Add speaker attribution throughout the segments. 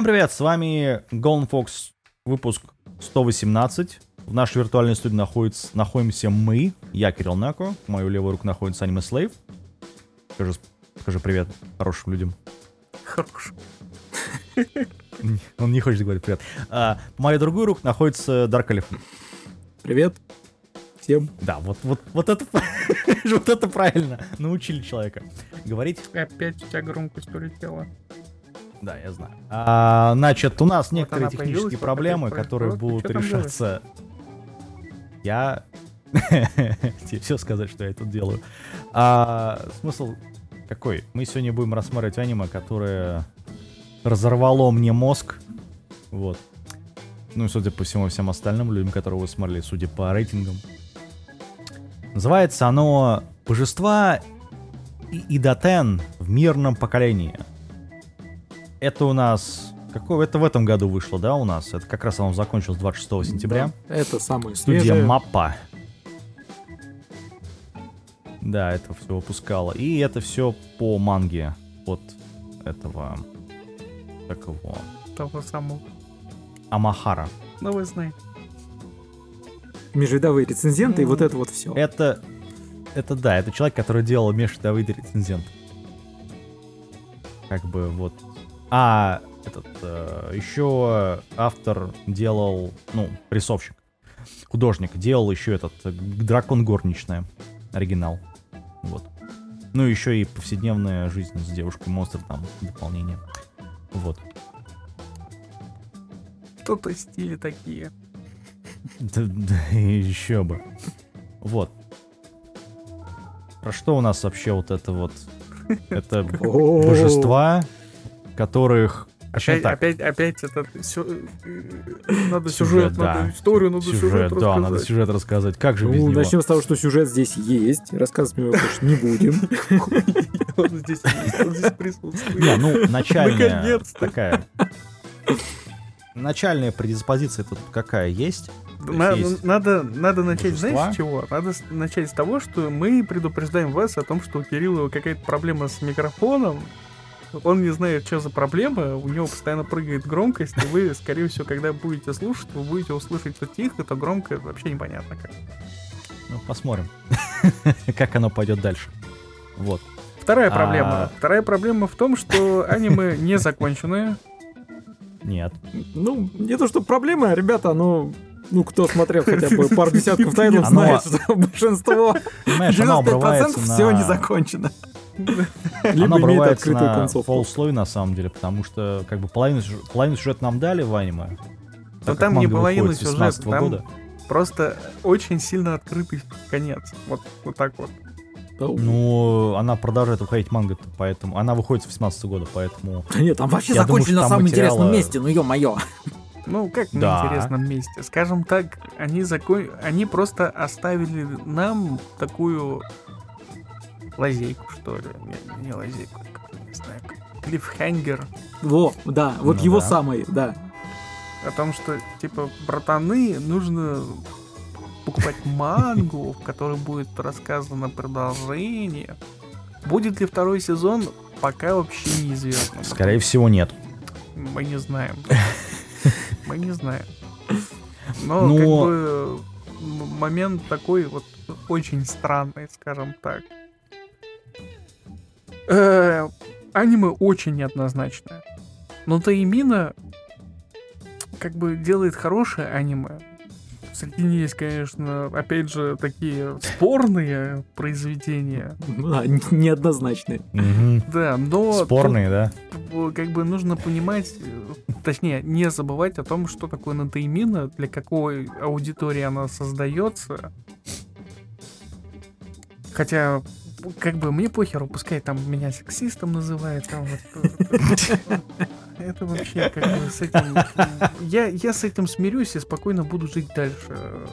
Speaker 1: Всем привет, с вами Golden Fox, выпуск 118. В нашей виртуальной студии находится, находимся мы, я Кирилл Нако, в мою левую руку находится Аниме Слейв. Скажи, скажи привет хорошим людям.
Speaker 2: Хорош.
Speaker 1: Он не хочет говорить привет. А, по мою другую руку находится Дарк Алиф.
Speaker 2: Привет всем.
Speaker 1: Да, вот, вот, вот это, вот это правильно. Научили человека говорить.
Speaker 2: Опять у тебя громкость улетела.
Speaker 1: Да, я знаю. А, значит, у нас
Speaker 2: Вот
Speaker 1: некоторые
Speaker 2: она
Speaker 1: технические
Speaker 2: появилась, вот
Speaker 1: проблемы, которые будут решаться. Я тебе все сказать, что я тут делаю. А, смысл какой? Мы сегодня будем рассматривать аниме, которое разорвало мне мозг. Вот. Ну и судя по всему всем остальным людям, которые его смотрели, судя по рейтингам. Называется оно «Божества и Идатен в мирном поколении». Это у нас... Какое? Это в этом году вышло, да, у нас? Это как раз оно закончилось 26 сентября.
Speaker 2: Это самое
Speaker 1: Студия
Speaker 2: свежее.
Speaker 1: Маппа. Да, это все выпускало. И это все по манге от этого... Как его?
Speaker 2: Того самого.
Speaker 1: Амахара.
Speaker 2: Ну, вы знаете.
Speaker 3: межвидовые рецензенты и вот это вот все.
Speaker 1: Это... Это да, это человек, который делал межвидовые рецензенты. Как бы вот... А, этот... э, еще автор делал... Ну, рисовщик. Художник делал еще этот... э, Дракон горничная. Оригинал. Вот. Ну, еще и повседневная жизнь с девушкой-монстр там дополнение. Вот.
Speaker 2: Что-то стили такие.
Speaker 1: Да, да, еще бы. Вот. Про что у нас вообще вот это вот? Это божества, которых...
Speaker 2: Опять,
Speaker 1: так,
Speaker 2: опять, опять это сю- э, надо
Speaker 1: Сюжет,
Speaker 2: сюжет,
Speaker 1: да.
Speaker 2: надо историю, надо сюжет,
Speaker 1: сюжет, да,
Speaker 2: рассказать.
Speaker 1: надо сюжет рассказать. Как же без
Speaker 3: Ну,
Speaker 1: него?
Speaker 3: начнем с того, что сюжет здесь есть. Рассказывать мы его больше не будем.
Speaker 2: Он здесь есть, он здесь присутствует.
Speaker 1: Не, ну, начальная такая... Начальная предиспозиция тут какая есть?
Speaker 2: На-
Speaker 1: есть
Speaker 2: надо, надо начать,
Speaker 1: божества.
Speaker 2: знаешь, с чего? Надо начать с того, что мы предупреждаем вас о том, что у Кирилла какая-то проблема с микрофоном. Он не знает, что за проблема, у него постоянно прыгает громкость, и вы, скорее всего, когда будете слушать, вы будете услышать то тихо, то громко, вообще непонятно как.
Speaker 1: Ну, посмотрим, как оно пойдет дальше. Вот.
Speaker 2: Вторая
Speaker 1: А.
Speaker 2: проблема. Вторая проблема в том, что аниме не законченное.
Speaker 1: Нет.
Speaker 3: Ну, не то, что проблема, ребята, ну... Ну, кто смотрел хотя бы пару десятков тайтлов, знает, что большинство,
Speaker 1: Понимаешь, оно
Speaker 3: 95%
Speaker 1: обрывается
Speaker 3: все
Speaker 1: на...
Speaker 3: не закончено. Либо имеет открытую
Speaker 1: на
Speaker 3: концовку.
Speaker 1: полусловие, на самом деле, потому что как бы половину, половину сюжета нам дали в аниме.
Speaker 2: Но
Speaker 1: как
Speaker 2: там не половина сюжета,
Speaker 1: 16
Speaker 2: там
Speaker 1: года.
Speaker 2: просто очень сильно открытый конец. Вот, вот так вот.
Speaker 1: Ну, она продолжает выходить манга, поэтому... Она выходит с 18 года, поэтому...
Speaker 3: Да Нет, там вообще
Speaker 1: Я
Speaker 3: закончили на самом
Speaker 1: материала-
Speaker 3: интересном месте, ну ё-моё.
Speaker 2: Ну, как на
Speaker 1: Да.
Speaker 2: интересном месте. Скажем так, они закон... они просто оставили нам такую лазейку, что ли. Не, не лазейку, как, не знаю, клиффхенгер.
Speaker 3: Во, да, вот
Speaker 1: Ну
Speaker 3: его
Speaker 1: да.
Speaker 3: самый, да.
Speaker 2: О том, что, типа, братаны, нужно покупать мангу, в которой будет рассказано продолжение. Будет ли второй сезон, пока вообще неизвестно.
Speaker 1: Скорее всего, нет.
Speaker 2: Мы не знаем. Мы не знаем. Но,
Speaker 1: Но-
Speaker 2: как бы момент такой вот очень странный, скажем так. Э, Аниме очень неоднозначное. Но Таимина как бы делает хорошее аниме. Среди них есть, конечно, опять же, такие спорные произведения.
Speaker 3: А, неоднозначные.
Speaker 2: Да, но тут
Speaker 1: Спорные, да?
Speaker 2: как бы нужно понимать, точнее, не забывать о том, что такое натоимина, для какой аудитории она создается. Хотя, как бы мне похеру, пускай там меня сексистом называют, там вот, э, Это вообще как бы с этим... Я, я с этим смирюсь и спокойно буду жить дальше.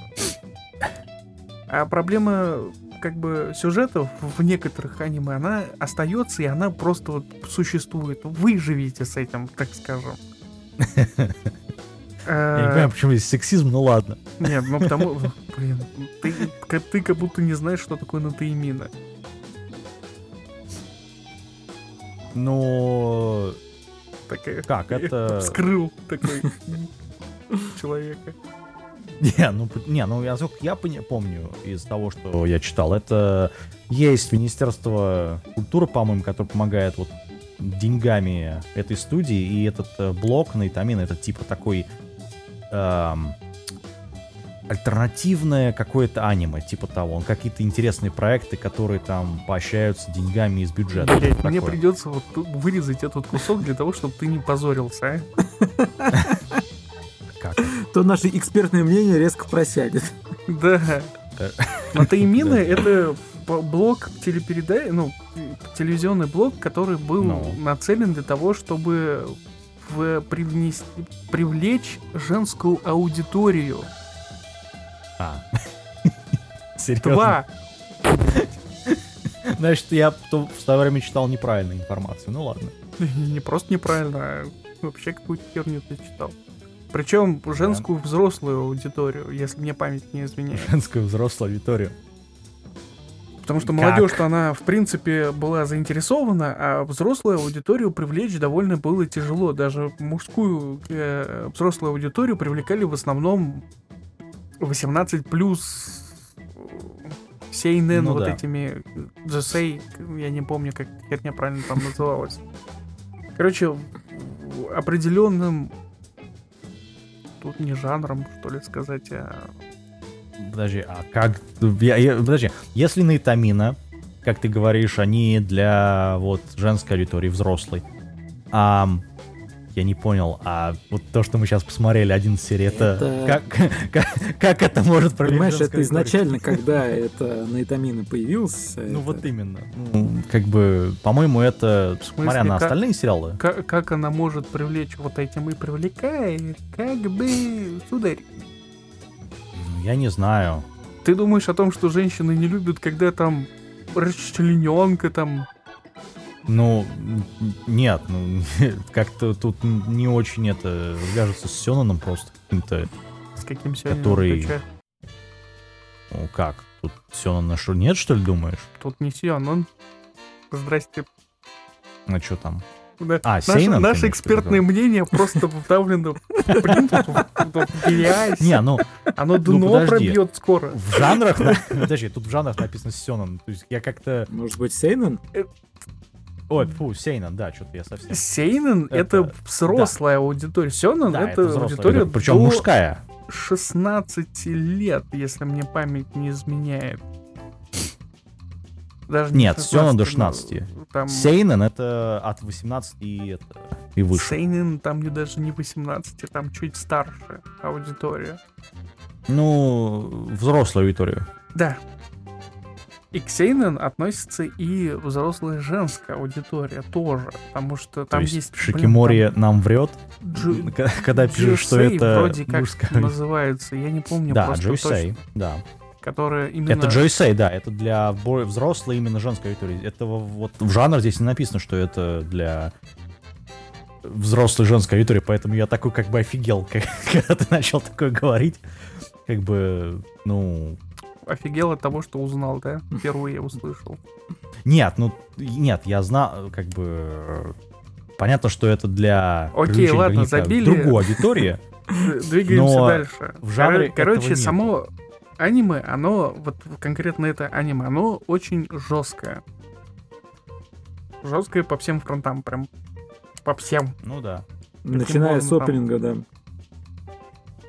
Speaker 2: А проблема как бы сюжетов в некоторых аниме, она остается, и она просто вот существует. Вы живите с этим, так скажем.
Speaker 1: Я не понимаю, почему здесь сексизм, ну ладно.
Speaker 2: Нет, ну потому... Блин, ты, ты как будто не знаешь, что такое натоимина.
Speaker 1: Ну,
Speaker 2: такая.
Speaker 1: Как, это-
Speaker 2: Вскрыл такой человека.
Speaker 1: Не, ну, не, ну я, я помню из того, что я читал, это есть Министерство культуры, по-моему, которое помогает вот деньгами этой студии, и этот э, блок Найтамин, это типа такой эм, альтернативное какое-то аниме, типа того. Он какие-то интересные проекты, которые там поощряются деньгами из бюджета.
Speaker 2: Блять, мне придется вот вырезать этот кусок для того, чтобы ты не позорился, а?
Speaker 1: Как?
Speaker 3: То наше экспертное мнение резко просядет.
Speaker 2: Да.
Speaker 1: Э,
Speaker 2: Натаимины
Speaker 1: Да.
Speaker 2: это блок телепередач, ну, телевизионный блок, который был
Speaker 1: Ну.
Speaker 2: нацелен для того, чтобы в- привнести, привлечь женскую аудиторию.
Speaker 1: А. Серьезно?
Speaker 2: Два.
Speaker 1: Значит, я в то свое время читал неправильную информацию. Ну ладно.
Speaker 2: Не просто неправильно, а вообще какую-то херню ты читал. Причем женскую взрослую аудиторию, если мне память не изменяет.
Speaker 1: Женскую взрослую аудиторию.
Speaker 2: Потому что молодежь-то она, в принципе, была заинтересована, а взрослую аудиторию привлечь довольно было тяжело. Даже мужскую э, взрослую аудиторию привлекали в основном 18 плюс сейнен
Speaker 1: Ну
Speaker 2: вот
Speaker 1: да.
Speaker 2: этими джесей, я не помню, как херня правильно там называлась. Короче, определенным тут не жанром, что ли сказать, а
Speaker 1: Подожди, а как... я- я- подожди, если Найтамина, как ты говоришь, они для вот женской аудитории, взрослой, а, я не понял, а вот то, что мы сейчас посмотрели, один серии, это...
Speaker 3: Это-
Speaker 1: Как, как, как это может
Speaker 3: Понимаешь, это изначально, когда это наитамин появился.
Speaker 1: Ну
Speaker 3: это-
Speaker 1: вот именно. Ну, как бы, по-моему, это,
Speaker 2: смысле,
Speaker 1: смотря на
Speaker 2: как-
Speaker 1: остальные сериалы,
Speaker 2: Как, как она может привлечь вот этим и привлекает, как бы, сударь.
Speaker 1: ну, я не знаю.
Speaker 2: Ты думаешь о том, что женщины не любят, когда там расчлененка там...
Speaker 1: Ну, нет, ну, как-то тут не очень это вяжется с Сёнаном просто каким-то,
Speaker 2: С каким сегодня
Speaker 1: Который- ну как, тут Сёнана что, нет, что ли, думаешь?
Speaker 2: Тут не Сион, он... Здрасте.
Speaker 1: Ну, что там?
Speaker 2: Да.
Speaker 1: А,
Speaker 2: Наше,
Speaker 1: Сейнан,
Speaker 2: наше
Speaker 1: конечно,
Speaker 2: экспертное мнение просто вставлено в.
Speaker 1: Не, ну,
Speaker 2: Оно дно
Speaker 1: подожди.
Speaker 2: пробьет скоро.
Speaker 1: в жанрах, на- подожди, тут в жанрах написано Сёнан, то есть я как-то,
Speaker 3: Может быть, Сейнен?
Speaker 1: Ой, фу, Сейнан, да, что-то я совсем...
Speaker 2: Сейнен — это
Speaker 1: Это-
Speaker 2: взрослая аудитория. Сёнэн —
Speaker 1: Да,
Speaker 2: это,
Speaker 1: взрослая
Speaker 2: аудитория
Speaker 1: причем
Speaker 2: до
Speaker 1: мужская.
Speaker 2: 16 лет, если мне память не изменяет. Даже
Speaker 1: Нет, Сёнэн до
Speaker 2: 16,
Speaker 1: 16.
Speaker 2: ну, Там
Speaker 1: Сейнан это от 18 и, это, и выше.
Speaker 2: Сейнен там не даже не 18, там чуть старше аудитория.
Speaker 1: Ну, взрослую аудиторию.
Speaker 2: Да. И к Сейнен относится и взрослая женская аудитория тоже, потому что
Speaker 1: То
Speaker 2: там
Speaker 1: есть,
Speaker 2: есть... блин,
Speaker 1: Шикимори нам врет,
Speaker 2: там Джу-
Speaker 1: когда пишет, что это
Speaker 2: вроде как
Speaker 1: мужская
Speaker 2: называется, я не помню
Speaker 1: Да,
Speaker 2: просто
Speaker 1: Джойсей,
Speaker 2: точно,
Speaker 1: да.
Speaker 2: которая именно...
Speaker 1: Это Джойсей, да, это для взрослой именно женской аудитории. Это в- вот в жанр здесь не написано, что это для взрослой женской аудитории, поэтому я такой как бы офигел, как- когда ты начал такое говорить. Как бы, ну...
Speaker 2: Офигел от того, что узнал, да? Впервые услышал.
Speaker 1: Нет, ну, нет, я знал, как бы... Понятно, что это для
Speaker 2: Окей, ладно, забили.
Speaker 1: другой аудитории.
Speaker 2: Двигаемся дальше.
Speaker 1: в жанре
Speaker 2: Коро- Короче, само аниме, оно, вот конкретно это аниме, оно очень жесткое. Жесткое по всем фронтам, прям по всем.
Speaker 1: Ну да.
Speaker 3: Начиная с опенинга, да.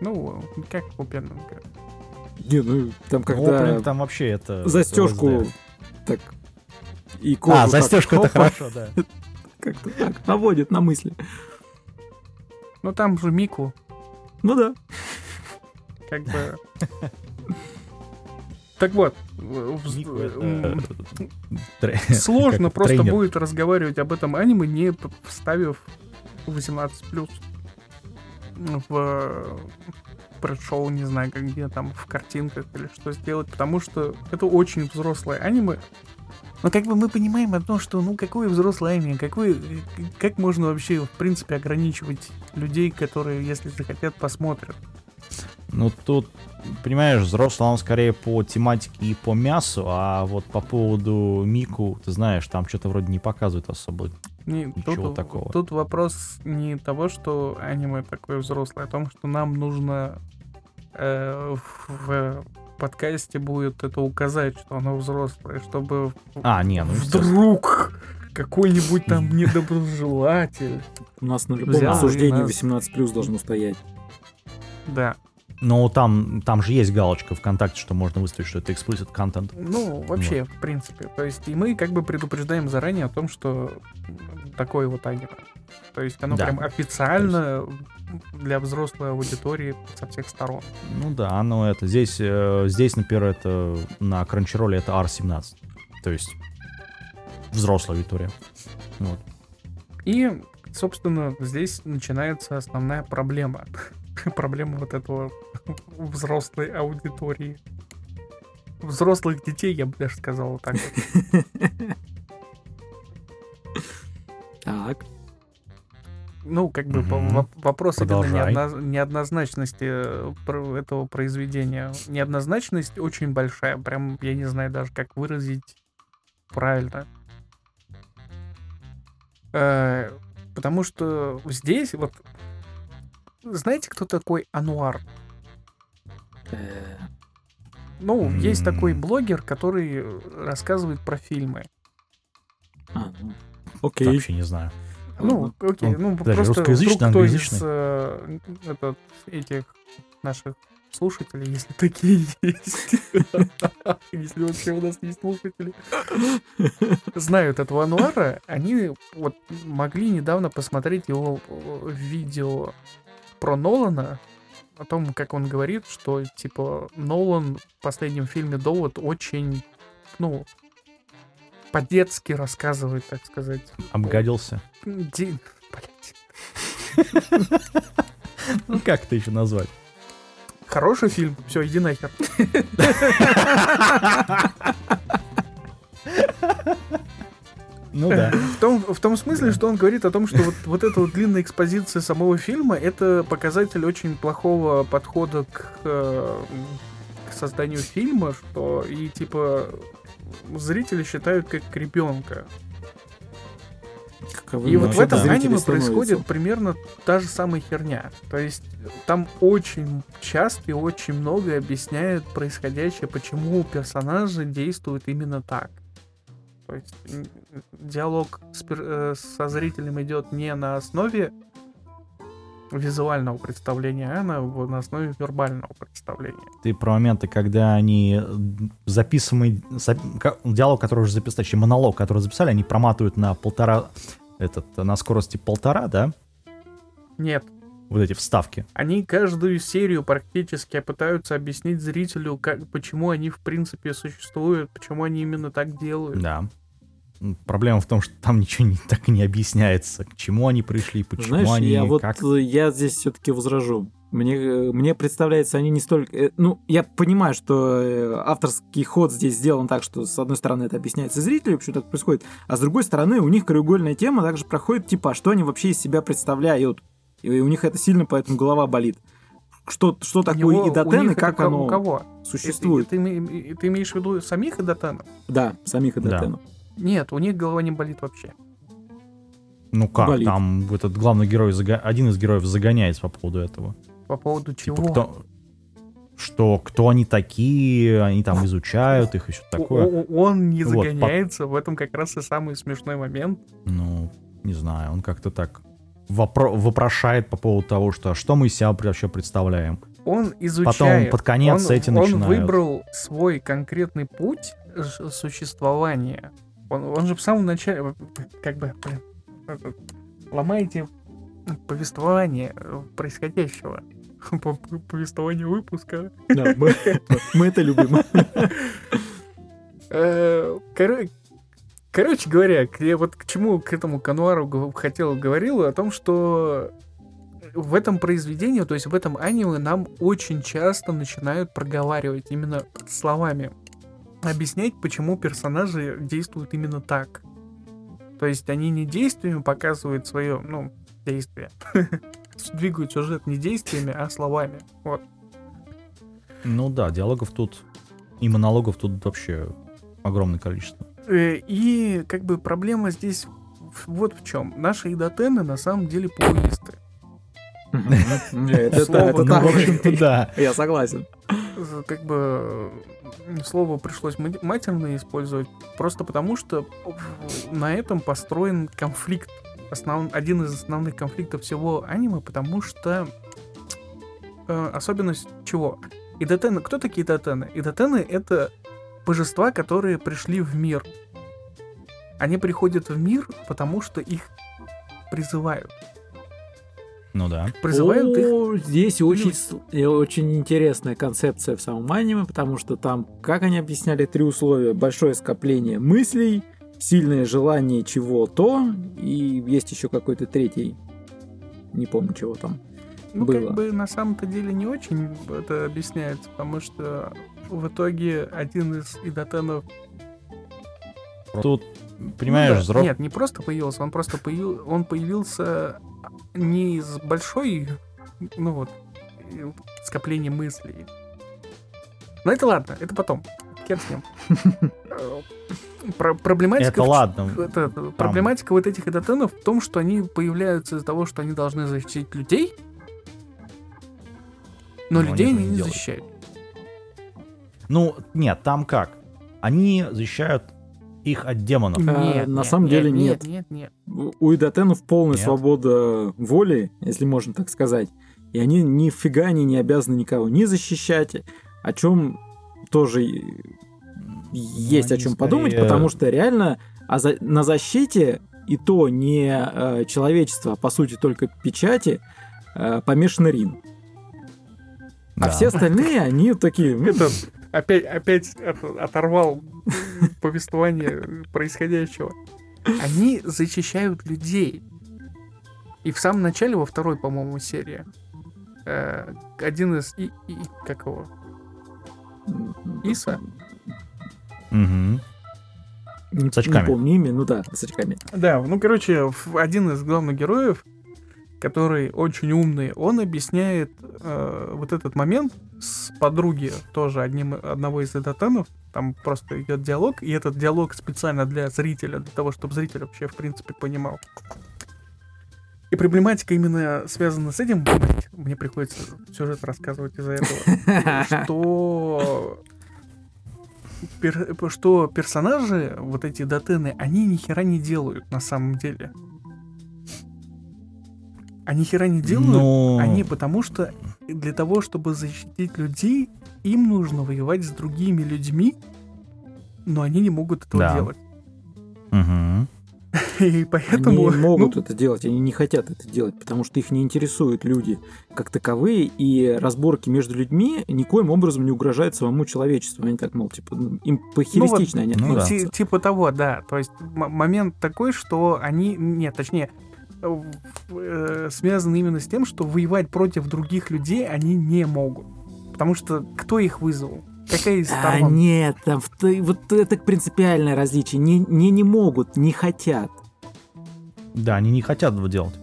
Speaker 2: Ну, как опенинга.
Speaker 3: Не, ну, там
Speaker 1: Ну,
Speaker 3: когда
Speaker 1: опенинг там вообще это...
Speaker 3: застежку так и кожу
Speaker 1: А,
Speaker 3: так
Speaker 1: застежку это хорошо, да.
Speaker 3: Как-то так наводит на мысли.
Speaker 2: Ну, там же Мику,
Speaker 3: Ну да.
Speaker 2: как бы... Так вот, сложно просто будет разговаривать об этом аниме, не вставив 18+. В предшоу, не знаю, как где там, в картинках или что сделать, потому что это очень взрослое аниме. Но как бы мы понимаем одно, что ну какое взрослое аниме, какое, как можно вообще в принципе ограничивать людей, которые, если захотят, посмотрят.
Speaker 1: Ну тут, понимаешь, взрослый он скорее по тематике и по мясу, а вот по поводу Мику, ты знаешь, там что-то вроде не показывают особо
Speaker 2: Не,
Speaker 1: Ничего
Speaker 2: тут,
Speaker 1: такого.
Speaker 2: Тут вопрос не того, что аниме такое взрослое, а о том, что нам нужно э, в подкасте будет это указать, что оно взрослое, чтобы
Speaker 1: А, не, ну
Speaker 2: вдруг какой-нибудь там недоброжелатель.
Speaker 3: У нас на любом обсуждении
Speaker 2: нас-
Speaker 3: 18 плюс должно стоять.
Speaker 2: Да.
Speaker 1: Но там, там же есть галочка ВКонтакте, что можно выставить, что это explicit контент.
Speaker 2: Ну, вообще, в принципе. То есть, и мы как бы предупреждаем заранее о том, что такое вот аниме. То есть оно
Speaker 1: Да.
Speaker 2: прям официально для взрослой аудитории со всех сторон.
Speaker 1: Ну да, оно это. Здесь, э, здесь, например, это на Crunchyroll это R17. То есть взрослая аудитория. Вот.
Speaker 2: И, собственно, здесь начинается основная проблема. Проблема вот этого взрослой аудитории. Взрослых детей, я бы даже сказал так.
Speaker 3: Так.
Speaker 2: Ну, как бы вопрос именно неодно- неоднозначности э, этого произведения. Неоднозначность очень большая. Прям, я не знаю даже, как выразить правильно. Э, Потому что здесь вот... Знаете, кто такой Ануар?
Speaker 3: Э,
Speaker 2: Ну, есть такой блогер, который э, рассказывает про фильмы.
Speaker 3: а, ну, Окей.
Speaker 1: Вообще не знаю.
Speaker 2: Ну, окей, ну
Speaker 1: подожди,
Speaker 2: просто
Speaker 1: русскоязычный,
Speaker 2: вдруг кто из
Speaker 1: англоязычный?
Speaker 2: э, этот, этих наших слушателей, если такие есть, если вообще у нас есть слушатели, знают этого Ануара, они вот могли недавно посмотреть его э, видео про Нолана, о том, как он говорит, что, типа, Нолан в последнем фильме «Довод» очень, ну, по-детски рассказывает, так сказать,
Speaker 1: Обгадился.
Speaker 2: Ди- блядь.
Speaker 1: Ну как это еще назвать?
Speaker 2: Хороший фильм. Все, иди нахер.
Speaker 1: Ну да.
Speaker 2: В том, в том смысле, что он говорит о том, что вот, вот эта вот длинная экспозиция самого фильма это показатель очень плохого подхода к, э, к созданию фильма, что и типа зрители считают как ребенка.
Speaker 3: Каковы
Speaker 2: И вот в этом
Speaker 3: зрители
Speaker 2: аниме происходит примерно та же самая херня. То есть там очень часто и очень много объясняют происходящее, почему персонажи действуют именно так. То есть диалог с э, со зрителем идет не на основе визуального представления, а на, на основе вербального представления.
Speaker 1: Ты про моменты, когда они записываемый зап- ка- диалог, который уже записали, точнее монолог, который записали, они проматывают на полтора, этот, на скорости полтора, да?
Speaker 2: Нет,
Speaker 1: Вот эти вставки.
Speaker 2: Они каждую серию практически пытаются объяснить зрителю, как, почему они в принципе существуют, почему они именно так делают.
Speaker 1: Да. Проблема в том, что там ничего не, так и не объясняется, к чему они пришли, почему
Speaker 3: Знаешь,
Speaker 1: они,
Speaker 3: я вот
Speaker 1: как...
Speaker 3: э, я здесь все-таки возражу. Мне, э, мне представляется, они не столько... э, Ну, я понимаю, что авторский ход здесь сделан так, что, с одной стороны, это объясняется зрителю, почему так происходит, а с другой стороны, у них краеугольная тема также проходит, типа, а что они вообще из себя представляют. И у них это сильно, поэтому голова болит. Что, что
Speaker 2: У
Speaker 3: такое
Speaker 2: него-
Speaker 3: идотен и как оно
Speaker 2: У кого?
Speaker 3: существует?
Speaker 2: Ты, ты ты имеешь в виду самих идотенов?
Speaker 3: Да, самих идотенов.
Speaker 2: Нет, у них голова не болит вообще.
Speaker 1: Ну как,
Speaker 3: болит.
Speaker 1: там этот главный герой, один из героев загоняется по поводу этого.
Speaker 2: По поводу чего?
Speaker 1: Типа, кто... Что, кто они такие, они там изучают их и что такое.
Speaker 2: Он не
Speaker 1: Вот, по-
Speaker 2: загоняется, в этом как раз и самый смешной момент.
Speaker 1: Ну, не знаю, он как-то так вопро- вопрошает по поводу того, что а что мы из себя вообще представляем.
Speaker 2: Он изучает.
Speaker 1: под конец
Speaker 2: он,
Speaker 1: эти
Speaker 2: он
Speaker 1: начинают.
Speaker 2: выбрал свой конкретный путь существования. Он, он же в самом начале, как бы, ломаете повествование э, происходящего. По- по- Повествование выпуска.
Speaker 3: Да, мы, мы это любим.
Speaker 2: Э, коро- Короче говоря, я вот к чему к этому Кануару хотел говорил о том, что в этом произведении, то есть в этом аниме нам очень часто начинают проговаривать именно словами, объяснять, почему персонажи действуют именно так. То есть они не действиями показывают свое, ну, действие. Двигают сюжет не действиями, а словами. Вот.
Speaker 1: Ну да, диалогов тут и монологов тут вообще огромное количество.
Speaker 2: Э, И как бы проблема здесь вот в чем. Наши идотены на самом деле плейлисты.
Speaker 3: Это
Speaker 1: да.
Speaker 3: Я согласен.
Speaker 2: Как бы слово пришлось ма- матерное использовать, просто потому что на этом построен конфликт. Основ... Один из основных конфликтов всего аниме, потому что э, особенность чего? Идотены. Кто такие идотены? Идотены — это божества, которые пришли в мир. Они приходят в мир, потому что их призывают.
Speaker 1: Ну да.
Speaker 2: Призывают их
Speaker 3: О, Здесь очень, очень интересная концепция в самом аниме, потому что там, как они объясняли три условия, большое скопление мыслей, сильное желание чего-то, и есть еще какой-то третий, не помню, чего там.
Speaker 2: Ну,
Speaker 3: было.
Speaker 2: как бы на самом-то деле не очень это объясняется, потому что в итоге один из идотенов...
Speaker 1: Тут, понимаешь,
Speaker 2: Ну да,
Speaker 1: взрослый...
Speaker 2: Нет, не просто появился, он просто появ... он появился не из большой, ну вот, э, скопления мыслей. Но это ладно, это потом. Хер с ним. Про- Проблематика...
Speaker 1: Это
Speaker 2: в
Speaker 1: ладно.
Speaker 2: это- проблематика вот этих идотенов в том, что они появляются из-за того, что они должны защитить людей, но
Speaker 1: Но они
Speaker 2: людей они
Speaker 1: не
Speaker 2: не защищают.
Speaker 1: Ну, нет, там как? Они защищают их от демонов.
Speaker 3: А, на самом деле нет.
Speaker 2: Нет, нет, нет.
Speaker 3: У идотенов полная
Speaker 1: Нет.
Speaker 3: свобода воли, если можно так сказать. И они нифига они не обязаны никого не защищать, о чем тоже и- есть о
Speaker 1: они
Speaker 3: чем подумать,
Speaker 1: скорее-
Speaker 3: потому что реально а за- на защите и то не э, человечество, а по сути только печати, э, помешан Рин. А
Speaker 1: Да.
Speaker 3: все остальные, они такие...
Speaker 2: Это опять, опять оторвал повествование происходящего. Они защищают людей. И в самом начале, во второй, по-моему, серии, э, один из... И, и- как его? Иса?
Speaker 1: Мгм. С очками.
Speaker 3: не помню имя, ну да, с очками.
Speaker 2: Да, ну, короче, один из главных героев, который очень умный, он объясняет э, вот этот момент с подруги, тоже одним, одного из эдотенов. Там просто идет диалог, и этот диалог специально для зрителя, для того, чтобы зритель вообще, в принципе, понимал. И проблематика именно связана с этим, мне приходится сюжет рассказывать из-за этого, что пер- что персонажи, вот эти дотены, они ни хера не делают на самом деле. Они хера не делают,
Speaker 1: Ну,
Speaker 2: они потому что для того, чтобы защитить людей, им нужно воевать с другими людьми, но они не могут этого
Speaker 1: Да.
Speaker 2: делать.
Speaker 1: мгм.
Speaker 2: И поэтому...
Speaker 3: Они могут
Speaker 2: ну,
Speaker 3: это делать, они не хотят это делать, потому что их не интересуют люди как таковые, и разборки между людьми никоим образом не угрожают самому человечеству. Они так, мол, типа, ну, им похеристично они
Speaker 1: ну да.
Speaker 3: относятся.
Speaker 2: типа того, да. То есть момент такой, что они... Нет, точнее, э, связан именно с тем, что воевать против других людей они не могут. Потому что кто их вызвал? Какая из
Speaker 3: А
Speaker 2: сторон?
Speaker 3: нет, там вот это принципиальное различие. Не, не, не могут, не хотят.
Speaker 1: Да, они не хотят этого делать.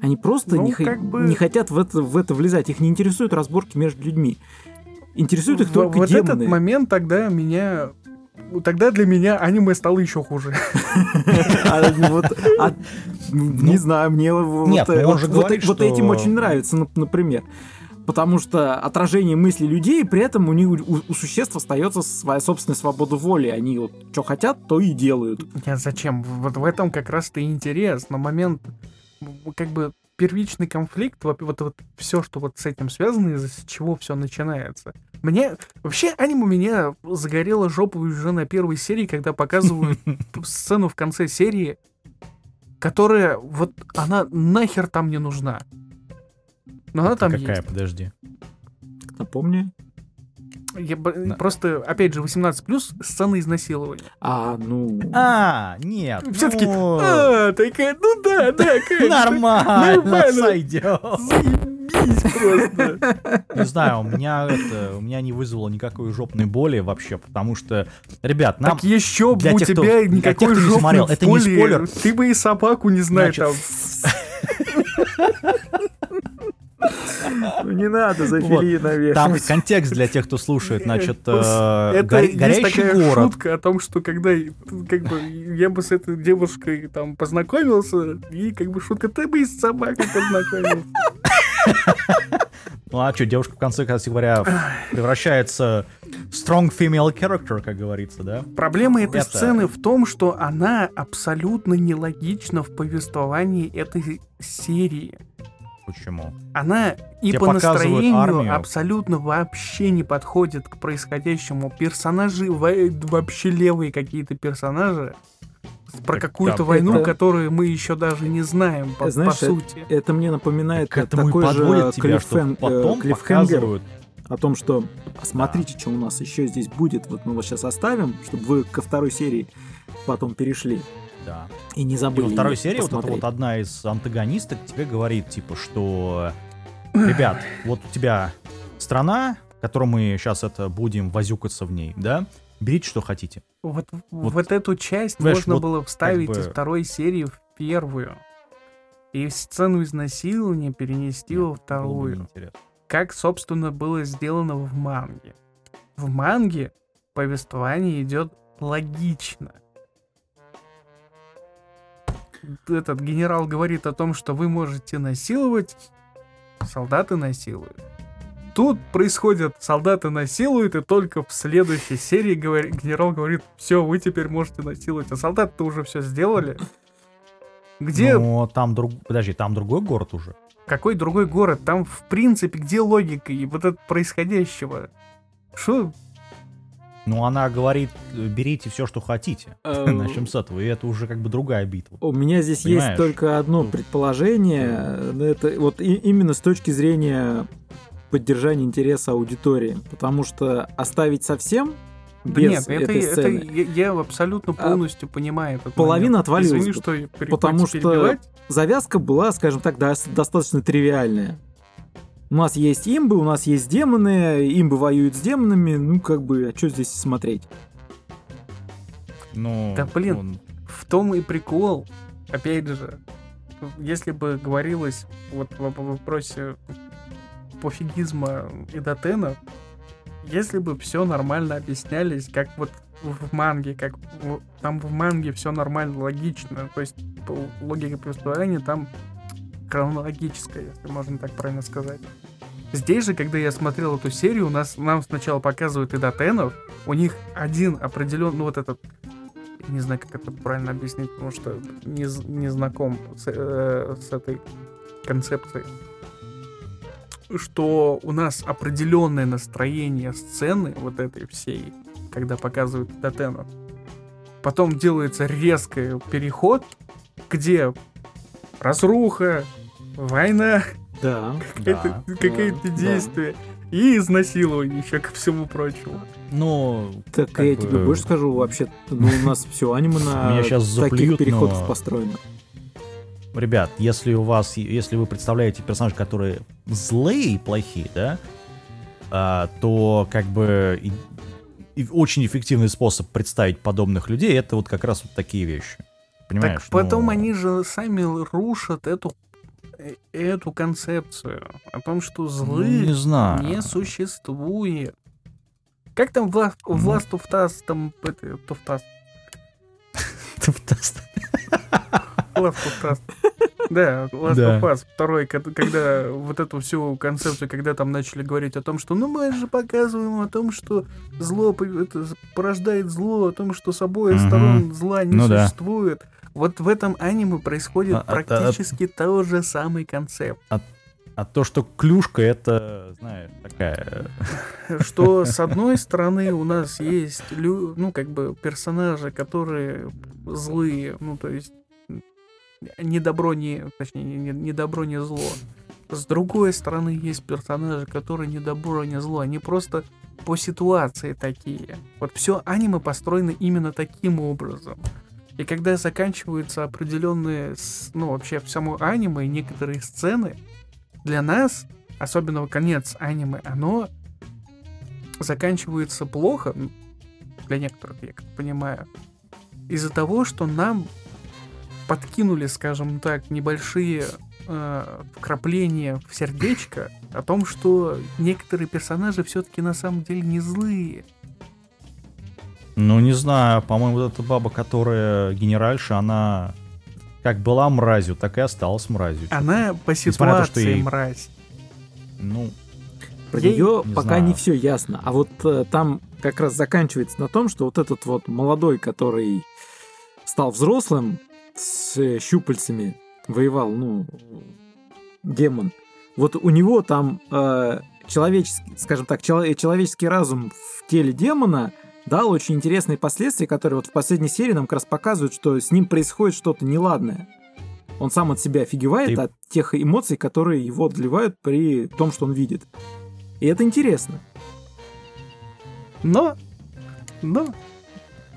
Speaker 3: Они просто
Speaker 2: Ну,
Speaker 3: не,
Speaker 2: как бы-
Speaker 3: не хотят в это, в это влезать. Их не интересуют разборки между людьми. Интересуют их
Speaker 2: В-
Speaker 3: только
Speaker 2: вот
Speaker 3: демоны.
Speaker 2: этот момент тогда меня... Тогда для меня аниме стало еще хуже.
Speaker 3: А, ну, а, не знаю, мне вот,
Speaker 1: ну
Speaker 3: этим очень нравится, нап- например. Потому что отражение мыслей людей, при этом у них у, у существ остается своя собственная свобода воли. Они вот что хотят, то и делают.
Speaker 2: Нет, зачем? Вот в этом как раз-то и интерес. Но момент, как бы, первичный конфликт, вот, вот, вот все, что вот с этим связано, из-за чего все начинается. Мне вообще аниме меня загорело жопу уже на первой серии, когда показывают сцену в конце серии, которая вот она нахер там не нужна. Но она там
Speaker 1: какая,
Speaker 2: есть.
Speaker 1: подожди.
Speaker 3: Напомни.
Speaker 2: Я
Speaker 1: Да.
Speaker 2: Просто, опять же, 18 плюс сцена изнасилования.
Speaker 3: А, ну...
Speaker 1: А, нет.
Speaker 2: Все-таки,
Speaker 1: ну,
Speaker 2: а, такая, ну да, да, конечно.
Speaker 1: Нормально,
Speaker 2: Нормально.
Speaker 1: сойдет.
Speaker 2: Заебись просто.
Speaker 1: Не знаю, у меня это, у меня не вызвало никакой жопной боли вообще, потому что, ребят, нам...
Speaker 2: Так еще бы
Speaker 1: для
Speaker 2: у
Speaker 1: тех, кто-
Speaker 2: тебя никакой
Speaker 1: кто не
Speaker 2: жопной
Speaker 1: смотрел, это не
Speaker 2: боли.
Speaker 1: спойлер.
Speaker 2: Ты бы и собаку не знаешь там.
Speaker 3: Ну не надо за. Фили
Speaker 1: Там
Speaker 3: навешивать.
Speaker 1: контекст для тех, кто слушает, значит, э, горе-
Speaker 2: есть
Speaker 1: горящий город.
Speaker 2: шутка о том, что когда как бы я бы с этой девушкой там познакомился, и как бы шутка, ты бы и с собакой познакомился.
Speaker 1: Ну а что, девушка в конце, кстати говоря, превращается в strong female character, как говорится, да?
Speaker 2: Проблема этой
Speaker 1: Это-
Speaker 2: сцены в том, что она абсолютно нелогична в повествовании этой серии.
Speaker 1: Почему?
Speaker 2: Она и
Speaker 1: Тебе
Speaker 2: по настроению
Speaker 1: армию.
Speaker 2: абсолютно вообще не подходит к происходящему. Персонажи во- вообще левые какие-то персонажи про
Speaker 1: Так,
Speaker 2: какую-то
Speaker 1: да,
Speaker 2: войну,
Speaker 3: это-
Speaker 2: которую мы еще даже не знаем по,
Speaker 3: Знаешь,
Speaker 2: по сути.
Speaker 3: Это мне напоминает
Speaker 1: К этому и
Speaker 3: такой же
Speaker 1: тебя, что
Speaker 3: клиффен- э,
Speaker 1: потом
Speaker 3: клиффхенгер
Speaker 1: показывают.
Speaker 3: о том, что «А смотрите, что у нас еще здесь будет. Вот мы вас сейчас оставим, чтобы вы ко второй серии потом перешли
Speaker 1: Да.
Speaker 3: и не
Speaker 1: И
Speaker 3: забыли.
Speaker 1: во второй серии вот эта
Speaker 3: посмотреть».
Speaker 1: вот одна из антагонисток тебе говорит, типа, что ребят, вот у тебя страна, в которой мы сейчас это будем возюкаться в ней, да? Берите, что хотите.
Speaker 2: Вот,
Speaker 1: Вот,
Speaker 2: вот эту часть
Speaker 1: знаешь,
Speaker 2: можно
Speaker 1: вот
Speaker 2: было вставить
Speaker 1: бы-
Speaker 2: из второй серии в первую. И сцену изнасилования перенести во
Speaker 1: Было бы
Speaker 2: вторую. Как, собственно, было сделано в манге. В манге повествование идет логично. Этот генерал говорит о том, что вы можете насиловать, солдаты насилуют. Тут происходит, солдаты насилуют, и только в следующей серии говори- генерал говорит, все, вы теперь можете насиловать, а солдаты-то уже все сделали. Где
Speaker 1: Но там друг... Подожди, там другой город уже.
Speaker 2: какой другой город? Там, в принципе, где логика и вот это происходящего? Что?
Speaker 1: Ну, она говорит, э, берите все, что хотите.
Speaker 3: Э,
Speaker 1: Начнем с этого. И это уже как бы другая битва.
Speaker 3: У меня здесь
Speaker 1: Понимаешь?
Speaker 3: есть только одно предположение. но Это вот и- именно с точки зрения поддержания интереса аудитории. Потому что оставить совсем
Speaker 2: Да
Speaker 3: без
Speaker 2: нет, это,
Speaker 3: этой
Speaker 2: это
Speaker 3: сцены,
Speaker 2: я, я абсолютно
Speaker 3: А,
Speaker 2: полностью понимаю этот
Speaker 3: половина
Speaker 2: момент.
Speaker 3: отвалилась
Speaker 2: Извини, что
Speaker 3: потому что-
Speaker 2: перебивать.
Speaker 3: завязка была, скажем так, дос- достаточно тривиальная. У нас есть имбы, у нас есть демоны, имбы воюют с демонами, ну как бы, а что здесь смотреть?
Speaker 1: Ну,
Speaker 2: Да, блин.
Speaker 1: он-
Speaker 2: В том и прикол, опять же, если бы говорилось вот в в вопросе пофигизма и дотена, если бы все нормально объяснялись, как вот в манге, как в- там в манге все нормально, логично, то есть логика повествования там хронологическая, если можно так правильно сказать. Здесь же, когда я смотрел эту серию, у нас нам сначала показывают и дотенов, у них один определенный, ну вот этот не знаю, как это правильно объяснить, потому что не, не знаком с, э, с этой концепцией. Что у нас определенное настроение сцены вот этой всей, когда показывают Дотена. Потом делается резкий переход, где разруха, война,
Speaker 3: Да.
Speaker 2: какое-то,
Speaker 1: Да.
Speaker 2: какое-то
Speaker 3: Да.
Speaker 2: действие и изнасилование еще ко всему прочему.
Speaker 1: Ну,
Speaker 3: Так
Speaker 1: Как
Speaker 3: я
Speaker 1: бы-
Speaker 3: тебе больше скажу, вообще, ну, у нас все аниме на таких
Speaker 1: заплюют,
Speaker 3: переходах
Speaker 1: но-
Speaker 3: построено.
Speaker 1: ребят, если у вас, если вы представляете персонажей, которые злые и плохие, да, а, то как бы и- и очень эффективный способ представить подобных людей это вот как раз вот такие вещи. Понимаешь?
Speaker 2: Так потом
Speaker 1: Ну,
Speaker 2: они же сами рушат эту э, эту концепцию о том, что
Speaker 1: ну,
Speaker 2: злых
Speaker 1: не знаю.
Speaker 2: не существует. Как там в Last, в
Speaker 1: Ну.
Speaker 2: Last of Us, там, это, of Us, Last of Us. Да, Last of Us, второй, ко- когда вот эту всю концепцию, когда там начали говорить о том, что ну мы же показываем о том, что зло порождает зло, о том, что с обоих сторон зла не
Speaker 1: Ну
Speaker 2: существует. Вот в этом аниме происходит
Speaker 1: А- а- а-
Speaker 2: практически тот же самый концепт.
Speaker 1: А то, что клюшка, это, знаешь, такая...
Speaker 2: Что с одной стороны у нас есть, ну, как бы персонажи, которые злые, ну, то есть не добро, не, точнее, не, не- добро, не зло. С другой стороны есть персонажи, которые не добро, не зло. Они просто по ситуации такие. Вот все аниме построено именно таким образом. И когда заканчиваются определенные, ну, вообще само аниме и некоторые сцены, для нас, особенно конец аниме, оно заканчивается плохо, для некоторых, я как понимаю, из-за того, что нам подкинули, скажем так, небольшие э, вкрапление в сердечко о том, что некоторые персонажи все-таки на самом деле не злые.
Speaker 1: Ну, не знаю, по-моему, вот эта баба, которая генеральша, она как была мразью, так и осталась мразью.
Speaker 2: Она по
Speaker 1: на то, что
Speaker 2: ситуации
Speaker 1: ей-
Speaker 2: мразь.
Speaker 1: Ну,
Speaker 3: Про
Speaker 2: Ей-
Speaker 3: нее
Speaker 1: не
Speaker 3: пока
Speaker 1: знаю.
Speaker 3: не все ясно. А вот э, там как раз заканчивается на том, что вот этот вот молодой, который стал взрослым с щупальцами, воевал, ну, демон. Вот у него там э, человеческий, скажем так, чело- человеческий разум в теле демона дал очень интересные последствия, которые вот в последней серии нам как раз показывают, что с ним происходит что-то неладное. Он сам от себя офигевает
Speaker 1: Ты-
Speaker 3: от тех эмоций, которые его одолевают при том, что он видит. И это интересно.
Speaker 2: Но, но,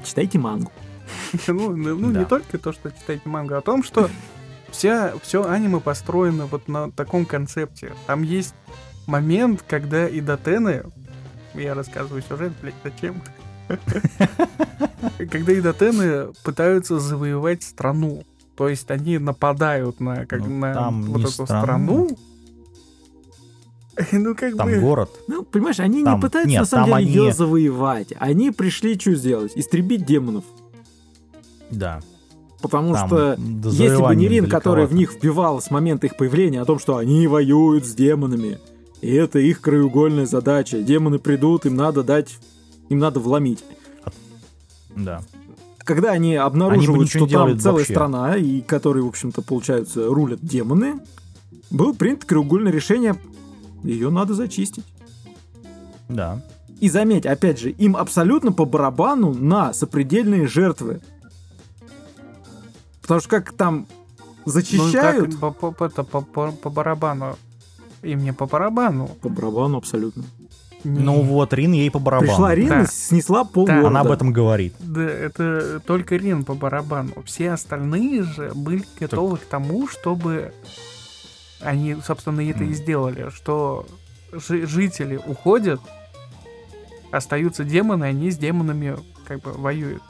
Speaker 3: Читайте мангу.
Speaker 2: ну, ну, ну,
Speaker 1: Да.
Speaker 2: не только то, что читаете мангу, а о том, что вся, все аниме построено вот на таком концепте. Там есть момент, когда и Датены, я рассказываю сюжет, блядь, зачем? Когда и Датены пытаются завоевать страну. То есть они нападают на, как,
Speaker 1: Ну,
Speaker 2: на вот эту
Speaker 1: страну.
Speaker 2: страну. Ну, как
Speaker 1: там
Speaker 2: бы...
Speaker 1: город.
Speaker 3: Ну, понимаешь, они
Speaker 1: Там-
Speaker 3: не пытаются
Speaker 1: нет,
Speaker 3: на самом деле ее
Speaker 1: они-
Speaker 3: завоевать. Они пришли что сделать? Истребить демонов.
Speaker 1: Да.
Speaker 3: Потому
Speaker 1: Там
Speaker 3: что если бы не Рин, который в них вбивал с момента их появления о том, что они воюют с демонами, и это их краеугольная задача. Демоны придут, им надо дать, им надо вломить.
Speaker 1: Да.
Speaker 3: Когда они обнаруживают,
Speaker 1: не
Speaker 3: что там целая
Speaker 1: вообще.
Speaker 3: страна, и которые, в общем-то, получается, рулят демоны, было принято краеугольное решение, ее надо зачистить.
Speaker 1: Да.
Speaker 3: И заметь, опять же, им абсолютно по барабану на сопредельные жертвы. Потому что как там
Speaker 2: Ну,
Speaker 3: зачищают...
Speaker 2: как по, по- это, по- по- по барабану. И мне по барабану.
Speaker 3: По барабану абсолютно.
Speaker 2: Не-
Speaker 1: Ну вот, Рин ей по барабану.
Speaker 3: Пришла Рин
Speaker 2: Да.
Speaker 3: и снесла полгорода.
Speaker 1: Она об этом говорит.
Speaker 2: Да, это только Рин по барабану. Все остальные же были готовы к тому, чтобы они, собственно, это и
Speaker 1: М.
Speaker 2: сделали, что жи- жители уходят, остаются демоны, они с демонами как бы воюют.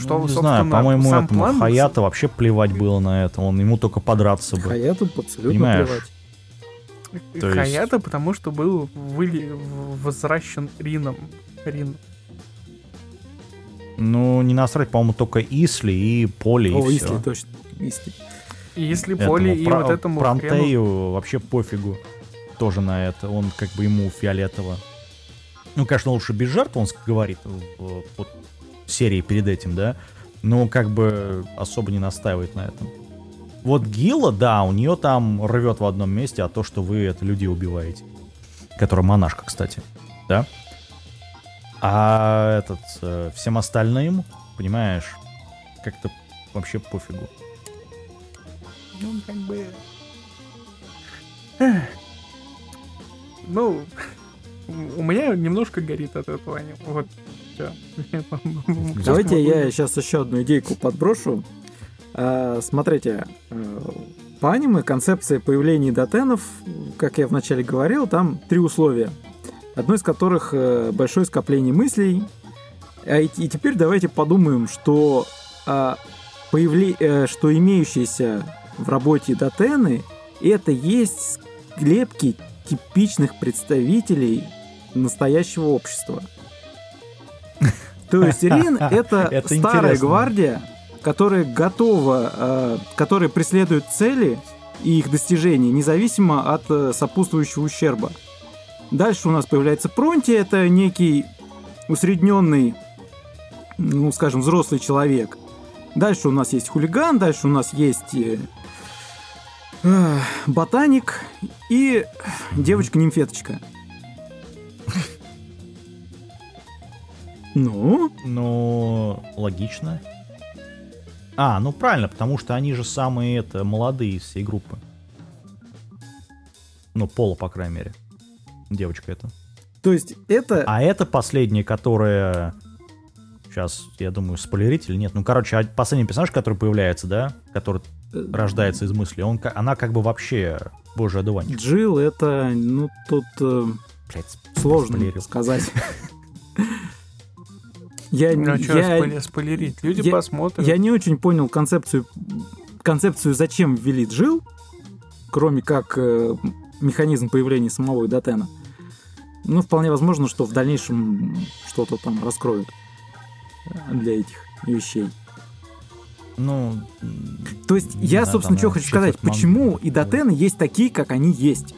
Speaker 2: Что,
Speaker 1: Ну, не знаю, по-моему, этому
Speaker 2: план-
Speaker 1: Хаята вообще плевать было на это. Он ему только подраться бы.
Speaker 3: Хаяту абсолютно
Speaker 1: Понимаешь?
Speaker 3: плевать.
Speaker 1: То есть-
Speaker 2: Хаята, потому что был выли... возвращен Рином. Рин.
Speaker 1: Ну, не насрать, по-моему, только Исли и Поле,
Speaker 3: О,
Speaker 1: и
Speaker 3: Исли,
Speaker 1: все.
Speaker 3: точно. Исли.
Speaker 2: И если Поли и вот этому хрену-
Speaker 1: Пронтею вообще пофигу тоже на это. Он как бы ему фиолетово. Ну, конечно, лучше без жертв, он говорит вот серии перед этим, да. Но как бы особо не настаивает на этом. Вот Гила, да, у нее там рвет в одном месте, а то, что вы это людей убиваете. Которая монашка, кстати. Да? А этот, э, всем остальным, понимаешь, как-то вообще пофигу.
Speaker 2: Ну, как бы... Ну, у меня немножко горит от этого. Вот, всё.
Speaker 3: Давайте я сейчас еще одну идейку подброшу. А, Смотрите, э, по аниме концепция появления датенов, как я вначале говорил, там три условия. Одно из которых э, большое скопление мыслей. А и, и теперь давайте подумаем, что, а, появле- э, что имеющиеся в работе датены это есть склепки типичных представителей настоящего общества. То есть Рин это, старая гвардия, которая готова, э, которая преследует цели и их достижения, независимо от э, сопутствующего ущерба. Дальше у нас появляется Пронти, это некий усредненный, ну, скажем, взрослый человек. Дальше у нас есть хулиган, дальше у нас есть э, ботаник и девочка-нимфеточка. Ну,
Speaker 1: Ну, логично. А, ну правильно, потому что они же самые это молодые из всей группы. Ну, Пола, по крайней мере. Девочка это.
Speaker 3: то есть это...
Speaker 1: А это последняя, которая... Сейчас, я думаю, спойлерить или нет. Ну, короче, а последний персонаж, который появляется, да? Который
Speaker 3: э,
Speaker 1: рождается из мысли, он, она как бы вообще божий одуванчик.
Speaker 3: Джилл это, ну, тут э,
Speaker 1: Блядь,
Speaker 3: сложно
Speaker 1: спойлерил.
Speaker 3: сказать. Я,
Speaker 2: Ну, а что
Speaker 3: я,
Speaker 2: спойлер- спойлерить? Люди
Speaker 3: я-
Speaker 2: посмотрят.
Speaker 3: я не очень понял концепцию, концепцию, зачем ввели Джил, кроме как э, механизм появления самого Датена. Ну, вполне возможно, что в дальнейшем что-то там раскроют для этих вещей.
Speaker 1: Ну,
Speaker 3: То есть, я,
Speaker 1: знаю,
Speaker 3: собственно, что хочу сказать, почему
Speaker 1: будет.
Speaker 3: и Датены есть такие, как они есть.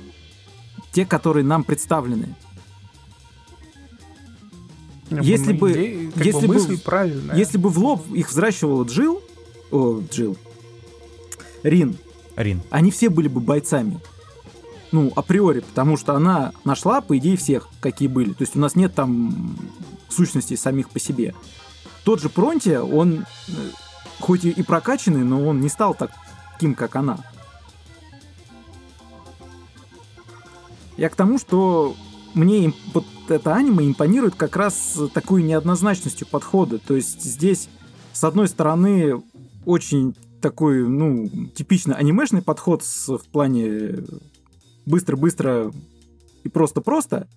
Speaker 3: Те, которые нам представлены. Если бы-
Speaker 2: идея, как
Speaker 3: если
Speaker 2: бы
Speaker 3: бы-
Speaker 2: мысль правильная.
Speaker 3: Если бы в лоб их взращивала Джил, о, Джил, Рин,
Speaker 1: Рин.
Speaker 3: они все были бы бойцами. Ну, априори, потому что она нашла, по идее, всех, какие были. То есть у нас нет там сущностей самих по себе. Тот же Пронти, он э, хоть и, и прокачанный, но он не стал таким, как она. Я к тому, что мне им- вот это аниме импонирует как раз такой неоднозначностью подхода. То есть здесь, с одной стороны, очень такой, ну, типично анимешный подход с- в плане быстро-быстро и просто-просто,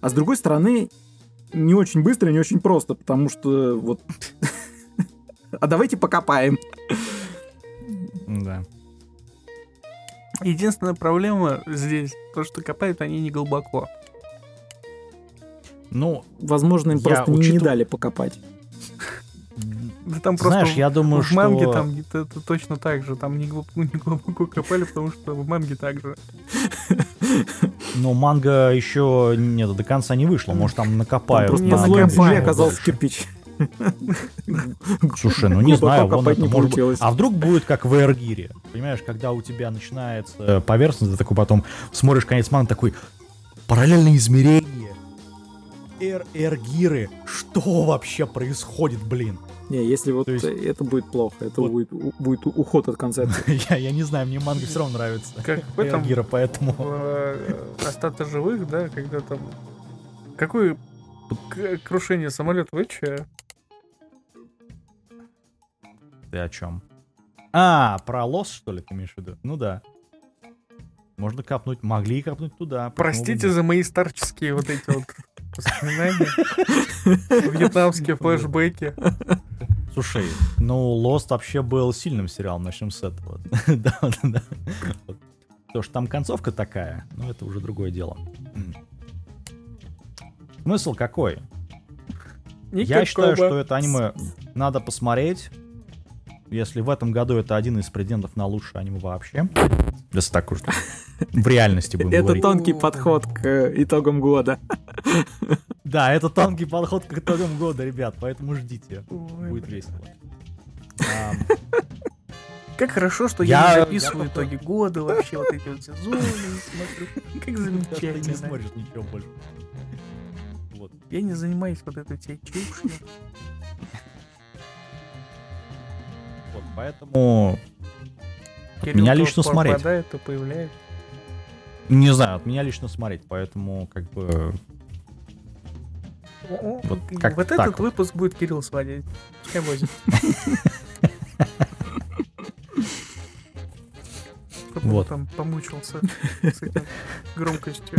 Speaker 3: а с другой стороны, не очень быстро и не очень просто, потому что вот... А давайте покопаем.
Speaker 1: Да.
Speaker 2: Единственная проблема здесь, то, что копают они не глубоко.
Speaker 1: Ну,
Speaker 3: Возможно, им просто не- не дали покопать.
Speaker 2: Да там просто
Speaker 1: знаешь, я думаю,
Speaker 2: в манге
Speaker 1: что...
Speaker 2: там это, это точно так же. Там не глубоко, не глубоко копали, потому что в манге так же.
Speaker 1: Ну, манга еще нет, до конца не вышла. Может, там накопают.
Speaker 3: Просто
Speaker 2: не
Speaker 3: на слоем оказался кирпич.
Speaker 1: Слушай, ну не
Speaker 3: Глубоко
Speaker 1: знаю, вон это
Speaker 3: не
Speaker 1: может быть-. А вдруг будет как в Эргире? Понимаешь, когда у тебя начинается поверхность, ты такой потом смотришь конец манги, такой параллельное измерение. Эр Эргиры. Что вообще происходит, блин?
Speaker 3: Не, если вот
Speaker 1: есть-
Speaker 3: это будет плохо, это
Speaker 1: Вот-
Speaker 3: будет, у- будет уход от концепции.
Speaker 1: я, я не знаю, мне манга все равно нравится.
Speaker 2: Как в этом
Speaker 1: Эргира, поэтому...
Speaker 2: э, остаться живых, да, когда там... Какое к- крушение самолета, вы че?
Speaker 1: Ты о чем? А, про лос, что ли, ты имеешь в виду? Ну да. Можно копнуть, могли копнуть туда.
Speaker 2: Простите за мои старческие вот эти вот воспоминания. Вьетнамские флешбеки.
Speaker 1: Слушай, ну Lost вообще был сильным сериалом, начнем с этого. Да, да, да. Вот. То, что там концовка такая, ну это уже другое дело. Смысл какой? Я считаю,
Speaker 2: Никакого.
Speaker 1: что это аниме надо посмотреть. Если в этом году это один из претендентов на лучшее аниме вообще. Если так уж в реальности будем
Speaker 3: Это
Speaker 1: говорить.
Speaker 3: тонкий подход к э, итогам года.
Speaker 1: Да, это тонкий подход к итогам года, ребят, поэтому ждите.
Speaker 2: Ой,
Speaker 1: Будет весело.
Speaker 2: Как хорошо, что
Speaker 1: Я-
Speaker 2: я, не
Speaker 1: я
Speaker 2: записываю
Speaker 1: только-
Speaker 2: итоги года, вообще вот эти вот сезоны смотрю. Как
Speaker 1: Ты не
Speaker 2: замечательно.
Speaker 1: смотришь ничего больше. Вот.
Speaker 2: Я не занимаюсь вот этой всей чушью.
Speaker 1: Вот, поэтому
Speaker 2: Кирилл
Speaker 1: меня лично смотреть.
Speaker 2: пропадает, то появляется.
Speaker 1: Не знаю, от меня лично смотреть, поэтому как бы
Speaker 2: О,
Speaker 1: Вот как-то
Speaker 2: вот этот
Speaker 1: вот.
Speaker 2: выпуск будет Кирилл сводить. Пускай возит. Чтобы он
Speaker 1: Вот.
Speaker 2: там помучился с этим громкостью.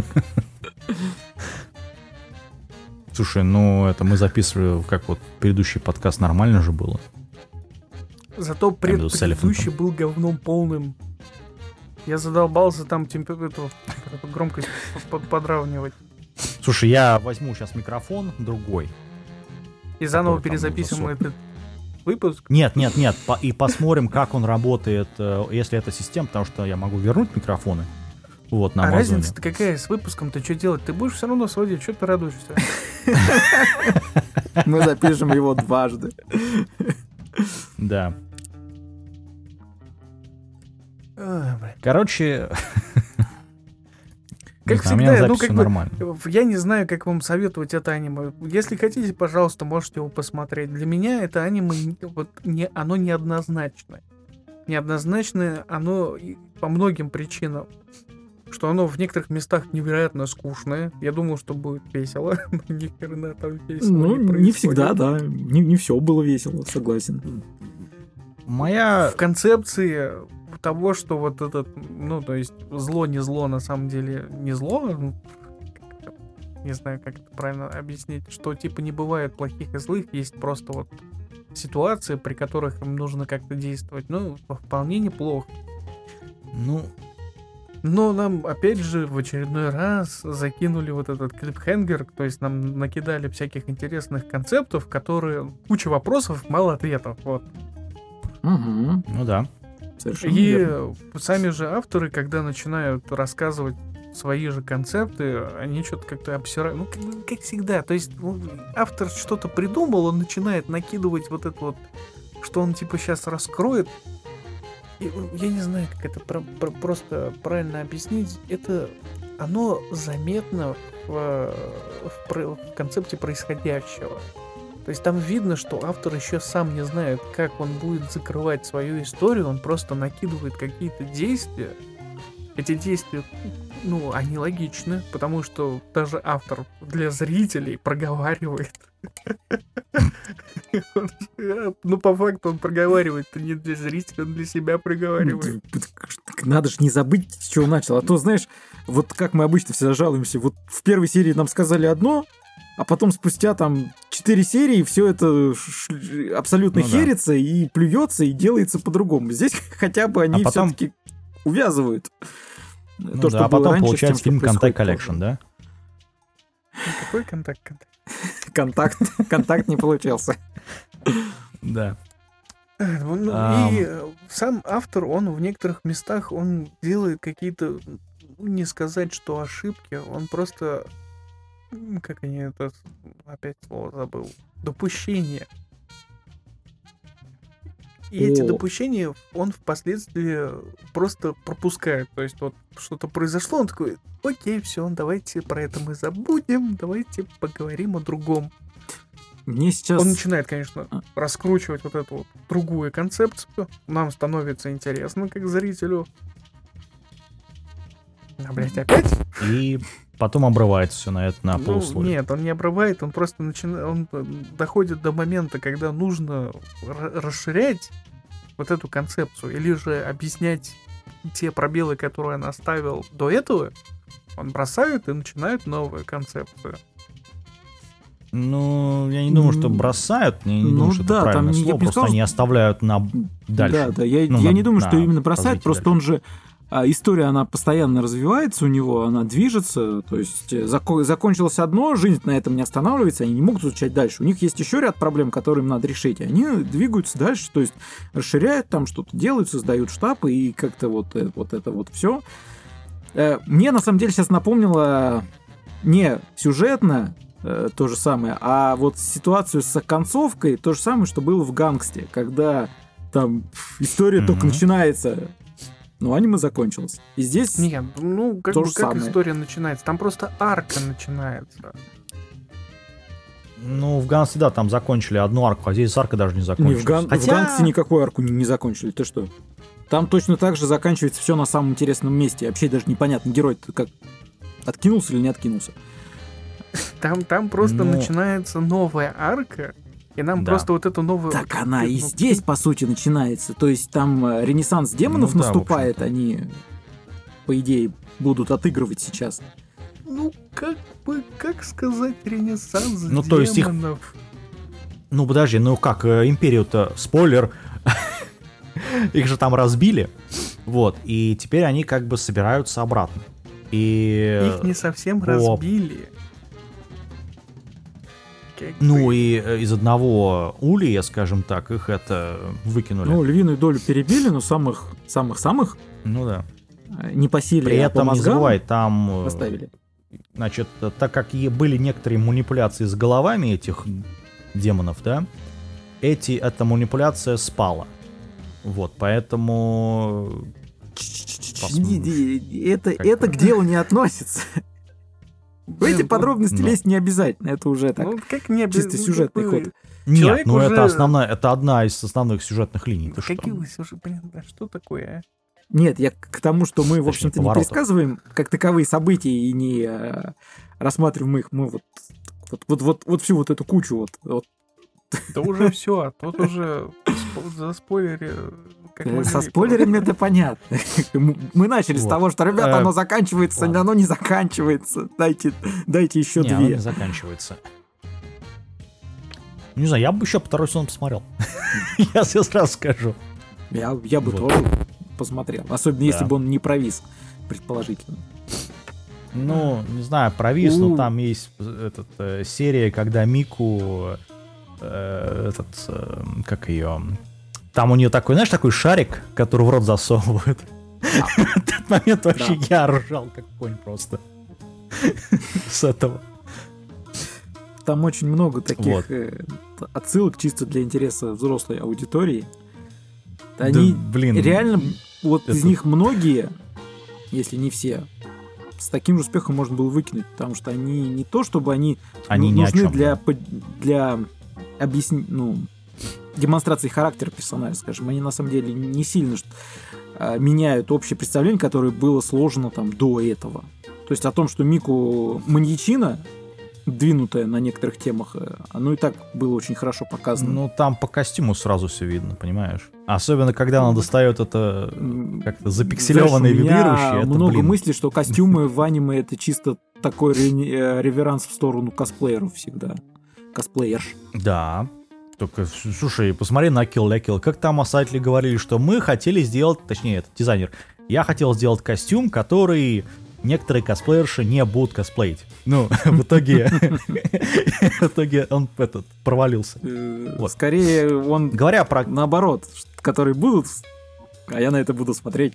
Speaker 1: слушай, ну это мы записывали как вот предыдущий подкаст нормально же было.
Speaker 2: Зато предыдущий был говном полным. Я задолбался там температуру, эту громкость под- подравнивать.
Speaker 1: Слушай, я возьму сейчас микрофон другой.
Speaker 2: И заново перезаписываем этот выпуск.
Speaker 1: Нет, нет, нет, по- и посмотрим, как он работает, э, если это система, потому что я могу вернуть микрофоны. Вот на
Speaker 2: а разница-то какая с выпуском-то что делать? Ты будешь все равно сводить, что ты радуешься?
Speaker 3: Мы запишем его дважды.
Speaker 1: Да. Короче, не
Speaker 2: Как
Speaker 1: знаю, у меня
Speaker 2: всегда, ну,
Speaker 1: запись
Speaker 2: как бы,
Speaker 1: нормально.
Speaker 2: Я не знаю, как вам советовать это аниме. Если хотите, пожалуйста, можете его посмотреть. Для меня это аниме, не- вот, не, оно неоднозначное. Неоднозначное оно по многим причинам. Что оно в некоторых местах невероятно скучное. Я думал, что будет весело. Ни хрена там весело
Speaker 3: Ну, не
Speaker 2: происходит.
Speaker 3: всегда, да. Не, не все было весело, согласен.
Speaker 1: Моя...
Speaker 2: В концепции того, что вот этот, ну, то есть зло не зло, на самом деле не зло, не знаю, как это правильно объяснить, что типа не бывает плохих и злых, есть просто вот ситуации, при которых им нужно как-то действовать. Ну, вполне неплохо.
Speaker 1: Ну,
Speaker 2: Но нам, опять же, в очередной раз закинули вот этот клипхенгер, то есть нам накидали всяких интересных концептов, которые... Куча вопросов, мало ответов, вот.
Speaker 3: Угу,
Speaker 1: ну да.
Speaker 3: Совершенно
Speaker 2: И
Speaker 3: верно.
Speaker 2: сами же авторы, когда начинают рассказывать свои же концепты, они что-то как-то обсирают. Ну, как, как всегда. То есть ну, автор что-то придумал, он начинает накидывать вот это вот, что он типа сейчас раскроет. И, ну, я не знаю, как это про- про- просто правильно объяснить. Это оно заметно в, в в концепте происходящего. То есть там видно, что автор еще сам не знает, как он будет закрывать свою историю, он просто накидывает какие-то действия. Эти действия, ну, они логичны, потому что даже автор для зрителей проговаривает. Ну, по факту он проговаривает-то не для зрителей, он для себя проговаривает.
Speaker 3: Ну, Надо же не забыть, с чего начал. А то, знаешь, вот как мы обычно всегда жалуемся, вот в первой серии нам сказали одно, а потом спустя там 4 серии все это ш- абсолютно
Speaker 1: Ну да.
Speaker 3: херится и плюется и делается по-другому. Здесь хотя бы они
Speaker 1: А потом-
Speaker 3: все-таки увязывают.
Speaker 1: Ну
Speaker 3: То,
Speaker 1: да,
Speaker 3: что
Speaker 1: а потом
Speaker 3: раньше, с
Speaker 1: получается
Speaker 3: тем,
Speaker 1: фильм Контакт Коллекшн, да?
Speaker 2: Какой контакт? контакт?
Speaker 3: Контакт, не получился.
Speaker 1: Да.
Speaker 2: Э, ну,
Speaker 1: Ам.
Speaker 2: И э, сам автор, он в некоторых местах, он делает какие-то, ну, не сказать, что ошибки, он просто, как они это, опять слово забыл, допущения. И эти
Speaker 3: О.
Speaker 2: допущения он впоследствии просто пропускает. То есть вот что-то произошло, он такой, окей, все, давайте про это мы забудем, давайте поговорим о другом.
Speaker 3: Мне сейчас...
Speaker 2: Он начинает, конечно,
Speaker 3: А.
Speaker 2: раскручивать вот эту вот другую концепцию. Нам становится интересно, как зрителю. А, блядь, опять?
Speaker 1: И потом обрывается все на это на
Speaker 2: Ну,
Speaker 1: полусловие.
Speaker 2: нет, он не обрывает, он просто начинает, он э, доходит до момента, когда нужно ра- расширять вот эту концепцию, или же объяснять те пробелы, которые он оставил до этого, он бросает и начинает новую концепцию.
Speaker 1: Ну, я не думаю, что бросают. Я не
Speaker 3: ну
Speaker 1: думаю, что
Speaker 3: да,
Speaker 1: это
Speaker 3: там
Speaker 1: правильное
Speaker 3: я
Speaker 1: слово. Просто
Speaker 3: сказал,
Speaker 1: они оставляют на дальше.
Speaker 3: Да, да, я,
Speaker 1: Ну,
Speaker 3: я
Speaker 1: на-
Speaker 3: не думаю, что именно
Speaker 1: развитие
Speaker 3: просто
Speaker 1: дальше.
Speaker 3: он же история, она постоянно развивается у него, она движется, то есть э, зако- закончилось одно, жизнь на этом не останавливается, они не могут изучать дальше. У них есть еще ряд проблем, которые им надо решить, они двигаются дальше, то есть расширяют там что-то, делают, создают штабы и как-то вот, э, вот это вот все. Мне на самом деле сейчас напомнило не сюжетно э, то же самое, а вот ситуацию с концовкой, то же самое, что было в Гангсте, когда там история только
Speaker 1: Мгм.
Speaker 3: начинается, но аниме закончилось. И здесь...
Speaker 2: Нет, ну, как
Speaker 3: То
Speaker 2: бы
Speaker 3: же
Speaker 2: как
Speaker 3: самое.
Speaker 2: история начинается? Там просто арка начинается.
Speaker 1: Ну, в Гансе, да, там закончили одну арку, а здесь арка даже не
Speaker 3: Не,
Speaker 1: закончилась.
Speaker 3: в, Ган...
Speaker 1: Хотя...
Speaker 3: в Гангсте никакую арку не, не закончили, ты что? Там точно так же заканчивается все на самом интересном месте. Вообще даже непонятно, герой как откинулся или не откинулся.
Speaker 2: Там, там просто
Speaker 1: Ну.
Speaker 2: начинается новая арка, и нам
Speaker 1: Да.
Speaker 2: просто вот эту новую...
Speaker 3: Так она и
Speaker 2: ну,
Speaker 3: здесь, по сути, начинается. То есть там э, ренессанс демонов
Speaker 1: Ну да,
Speaker 3: наступает, они, по идее, будут отыгрывать сейчас.
Speaker 2: Ну, как бы, как сказать, ренессанс
Speaker 1: Ну, то есть их-
Speaker 2: демонов?
Speaker 1: Ну, подожди, ну как, э, Империю-то, спойлер, их же там разбили, вот, и теперь они как бы собираются обратно. И...
Speaker 2: Их не совсем
Speaker 1: о.
Speaker 2: разбили.
Speaker 1: Ну и э, из одного улья, скажем так, их это выкинули.
Speaker 3: Ну, львиную долю перебили, но самых самых-самых
Speaker 1: Ну да.
Speaker 3: э, не по силе,
Speaker 1: При
Speaker 3: а по
Speaker 1: этом не
Speaker 3: мозгам
Speaker 1: забывай, там, э,
Speaker 3: поставили.
Speaker 1: значит, так как были некоторые манипуляции с головами этих демонов, да, эти, эта манипуляция спала. Вот, поэтому... Посмотрим.
Speaker 3: Это,
Speaker 1: Как
Speaker 3: это к делу не относится. В эти
Speaker 2: Блин,
Speaker 3: подробности
Speaker 1: ну.
Speaker 3: лезть не обязательно, это уже так.
Speaker 2: Ну, как не
Speaker 3: чисто
Speaker 2: ну,
Speaker 3: сюжетный ход.
Speaker 1: Нет, ну это основная, это одна из основных сюжетных линий.
Speaker 2: Какие вы сюжеты, блин, что такое, а?
Speaker 3: Нет, я к тому, что мы, в общем-то, не пересказываем как таковые события и не э, рассматриваем их. Мы вот, вот, вот, вот, вот всю вот эту кучу вот, вот
Speaker 2: Да уже все, тут уже спо- заспойлери Как
Speaker 3: Э. Со спойлерами это понятно. Мы начали с того, что, ребята,
Speaker 1: Э,
Speaker 3: оно заканчивается,
Speaker 1: ладно.
Speaker 3: оно не заканчивается. Дайте, дайте еще
Speaker 1: Не, оно не
Speaker 3: две.
Speaker 1: заканчивается. Не знаю, я бы еще второй сезон посмотрел. Я тебе сразу скажу.
Speaker 3: Я, я бы
Speaker 1: Вот.
Speaker 3: тоже посмотрел. Особенно если
Speaker 1: Да.
Speaker 3: бы он не провис, предположительно.
Speaker 1: Ну, не знаю, провис,
Speaker 3: У.
Speaker 1: но там есть этот, э, серия, когда Мику, э, этот, э, как ее, там у нее такой, знаешь, такой шарик, который в рот засовывают. В этот момент вообще я ржал как конь просто. С этого.
Speaker 3: Там очень много таких э, отсылок чисто для интереса взрослой аудитории. Они
Speaker 1: блин.
Speaker 3: реально, вот из них многие, если не все, с таким же успехом можно было выкинуть, потому что они не то, чтобы они,
Speaker 1: Они
Speaker 3: ну, нужны для, для объясни, ну, демонстрации характера персонажа, скажем, они на самом деле не сильно ш- а, меняют общее представление, которое было сложено там до этого. То есть о том, что Мику маньячина, двинутая на некоторых темах, э, оно и так было очень хорошо показано.
Speaker 1: Ну, там по костюму сразу все видно, понимаешь? Особенно, когда она достает это как-то запикселеванное,
Speaker 3: Знаешь,
Speaker 1: вибрирующее. Это,
Speaker 3: много
Speaker 1: блин,
Speaker 3: мыслей, что костюмы в аниме это чисто такой э, реверанс в сторону косплееров всегда. Косплеерш.
Speaker 1: Да. Только, слушай, посмотри на Kill la Kill. Как там осадители говорили, что мы хотели сделать, точнее, этот дизайнер, я хотел сделать костюм, который некоторые косплеерши не будут косплеить. Ну, в итоге, в итоге он этот провалился.
Speaker 3: Э. Скорее он
Speaker 1: Говоря про...
Speaker 3: наоборот, которые будут, а я на это буду смотреть.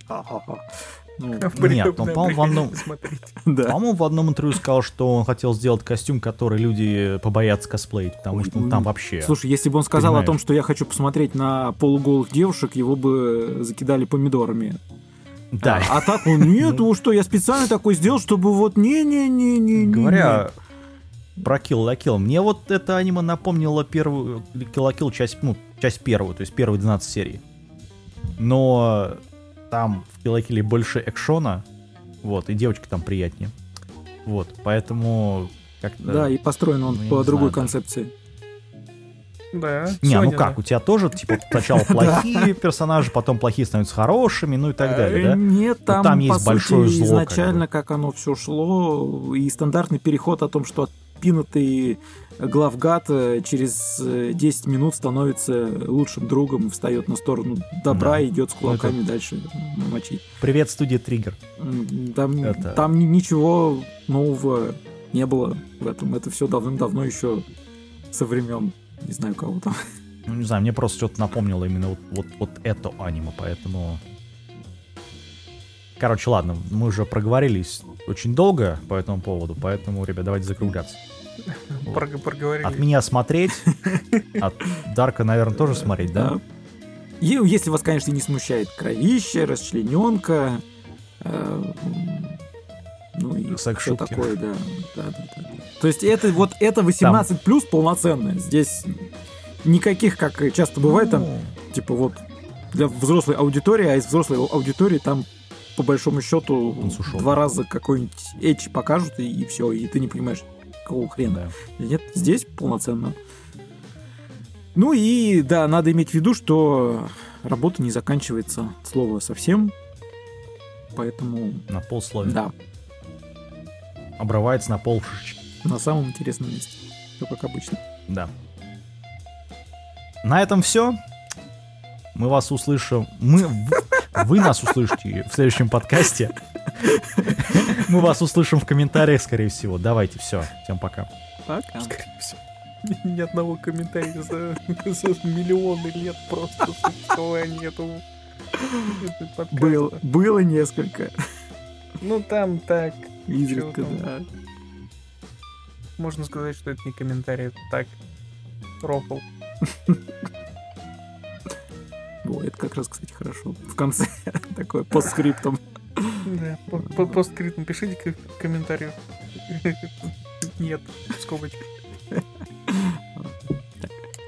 Speaker 3: Ну,
Speaker 1: Нет, он, по-моему, в одном,
Speaker 3: да.
Speaker 1: по-моему, в одном интервью сказал, что он хотел сделать костюм, который люди побоятся косплеить, потому
Speaker 3: Ой,
Speaker 1: что ну,
Speaker 3: ой.
Speaker 1: там вообще...
Speaker 3: Слушай, если бы он сказал о том, что я хочу посмотреть на полуголых девушек, его бы закидали помидорами.
Speaker 1: да,
Speaker 3: А, а так он, нет, ну что, я специально такой сделал, чтобы вот не-не-не-не.
Speaker 1: Говоря про Kill la Kill, мне вот это аниме напомнило первую Kill la Kill часть, ну, часть первую, то есть первые 12 серий. Но там в Kill больше экшона, вот, и девочки там приятнее. Вот, поэтому как-то...
Speaker 3: Да, и построен он
Speaker 1: Ну,
Speaker 3: по другой
Speaker 1: знаю
Speaker 3: концепции.
Speaker 2: Да.
Speaker 1: Не, ну
Speaker 2: сегодня,
Speaker 1: как,
Speaker 2: да.
Speaker 1: у тебя тоже, типа, сначала плохие персонажи, потом плохие становятся хорошими, ну и так далее,
Speaker 3: Э,
Speaker 1: да?
Speaker 3: Нет, там,
Speaker 1: там есть большое
Speaker 3: сути,
Speaker 1: зло,
Speaker 3: изначально, как, оно все шло, и стандартный переход о том, что отпинутый главгад э, через э, 10 минут становится лучшим другом, встает на сторону добра
Speaker 1: Да.
Speaker 3: и идет с
Speaker 1: Ну, это-
Speaker 3: кулаками дальше мочить.
Speaker 1: Привет, студия Триггер.
Speaker 3: Там,
Speaker 1: Это-
Speaker 3: там ни- ничего нового не было в этом. Это все давным-давно еще со времен, не знаю кого там.
Speaker 1: Ну, не знаю, мне просто что-то напомнило именно вот, вот, вот это аниме, поэтому... Короче, ладно, мы уже проговорились очень долго по этому поводу, поэтому, ребят, давайте закругляться.
Speaker 2: Прог- проговорили.
Speaker 1: От меня смотреть, от Дарка, наверное, тоже смотреть, да?
Speaker 3: И если вас, конечно, не смущает кровище, расчлененка, э, ну и все
Speaker 1: Секс-шутки.
Speaker 3: такое, да. Да, да, да. То есть это вот это 18 плюс полноценное. Здесь никаких, как часто бывает, там,
Speaker 1: Ну,
Speaker 3: типа вот для взрослой аудитории, а из взрослой аудитории там по большому счету два раза какой-нибудь эч покажут и, все, и ты не понимаешь, какого хрена.
Speaker 1: да.
Speaker 3: Нет, здесь полноценно. Ну и да, надо иметь в виду, что работа не заканчивается от слова совсем. Поэтому,
Speaker 1: На полсловия.
Speaker 3: да,
Speaker 1: Обрывается на полшишечки.
Speaker 3: на самом интересном месте. Все как обычно.
Speaker 1: Да. На этом все. Мы вас услышим. Мы, вы нас услышите в следующем подкасте. Мы вас услышим в комментариях, скорее всего. Давайте, все. Всем пока.
Speaker 3: Пока.
Speaker 2: Скорее всего. Ни, одного комментария за, за миллионы лет просто существования этого подкаста.
Speaker 3: Было, было несколько.
Speaker 2: Ну там так,
Speaker 3: Изредка, да.
Speaker 2: можно сказать, что это не комментарий, это так. Рофл.
Speaker 3: О, это как раз, кстати, хорошо. В конце такое постскриптом.
Speaker 2: Да, по- по- постскриптом пишите к- комментарию. Нет, скобочки.